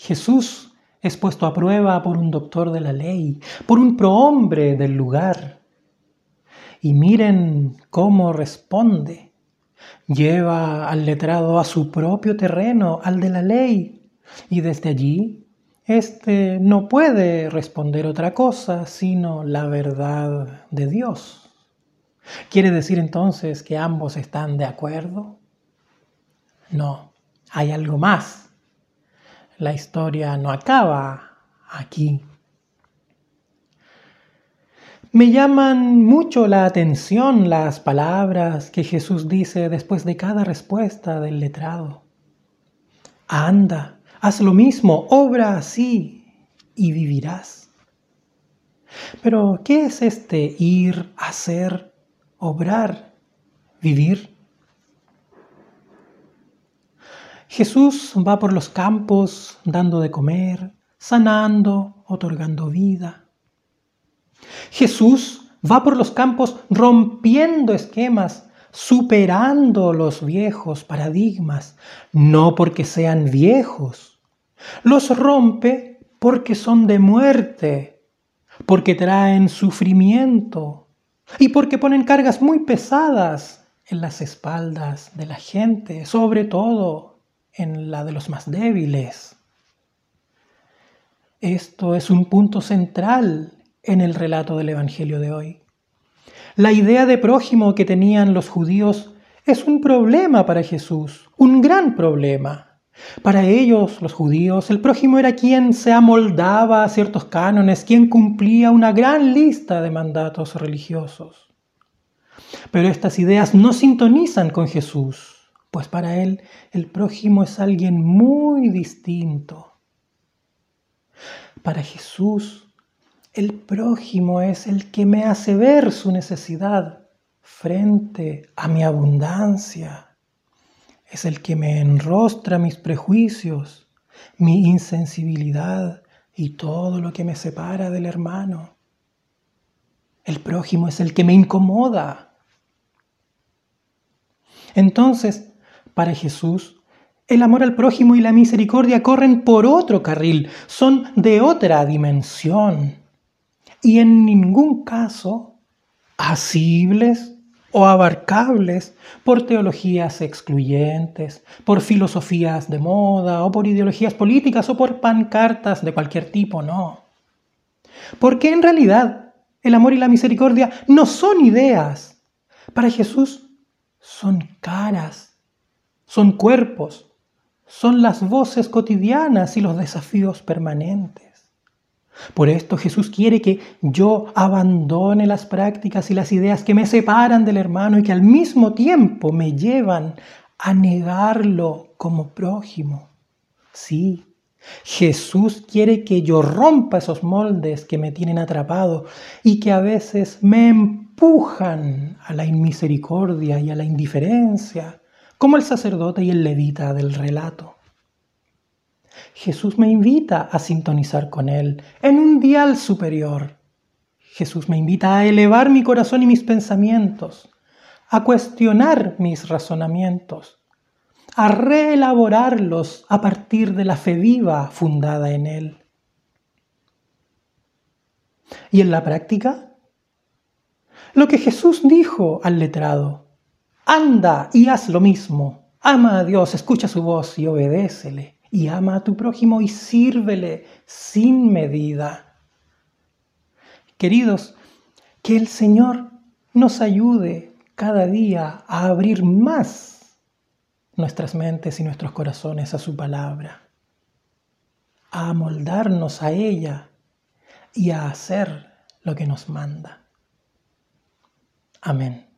Jesús es puesto a prueba por un doctor de la ley, por un prohombre del lugar. Y miren cómo responde. Lleva al letrado a su propio terreno, al de la ley, y desde allí éste no puede responder otra cosa sino la verdad de Dios. ¿Quiere decir entonces que ambos están de acuerdo? No, hay algo más la historia no acaba aquí. Me llaman mucho la atención las palabras que Jesús dice después de cada respuesta del letrado. Anda, haz lo mismo, obra así y vivirás. Pero, ¿qué es este ir, hacer, obrar, vivir? Jesús va por los campos dando de comer, sanando, otorgando vida. Jesús va por los campos rompiendo esquemas, superando los viejos paradigmas, no porque sean viejos. Los rompe porque son de muerte, porque traen sufrimiento y porque ponen cargas muy pesadas en las espaldas de la gente, sobre todo en la de los más débiles. Esto es un punto central en el relato del Evangelio de hoy. La idea de prójimo que tenían los judíos es un problema para Jesús, un gran problema. Para ellos, los judíos, el prójimo era quien se amoldaba a ciertos cánones, quien cumplía una gran lista de mandatos religiosos. Pero estas ideas no sintonizan con Jesús pues para él el prójimo es alguien muy distinto. Para Jesús, el prójimo es el que me hace ver su necesidad frente a mi abundancia. Es el que me enrostra mis prejuicios, mi insensibilidad y todo lo que me separa del hermano. El prójimo es el que me incomoda. Entonces, para Jesús, el amor al prójimo y la misericordia corren por otro carril, son de otra dimensión y en ningún caso asibles o abarcables por teologías excluyentes, por filosofías de moda o por ideologías políticas o por pancartas de cualquier tipo, no. Porque en realidad el amor y la misericordia no son ideas. Para Jesús son caras son cuerpos, son las voces cotidianas y los desafíos permanentes. Por esto Jesús quiere que yo abandone las prácticas y las ideas que me separan del hermano y que al mismo tiempo me llevan a negarlo como prójimo. Sí, Jesús quiere que yo rompa esos moldes que me tienen atrapado y que a veces me empujan a la inmisericordia y a la indiferencia como el sacerdote y el levita del relato. Jesús me invita a sintonizar con Él en un dial superior. Jesús me invita a elevar mi corazón y mis pensamientos, a cuestionar mis razonamientos, a reelaborarlos a partir de la fe viva fundada en Él. ¿Y en la práctica? Lo que Jesús dijo al letrado, Anda y haz lo mismo. Ama a Dios, escucha su voz y obedécele. Y ama a tu prójimo y sírvele sin medida. Queridos, que el Señor nos ayude cada día a abrir más nuestras mentes y nuestros corazones a su palabra, a amoldarnos a ella y a hacer lo que nos manda. Amén.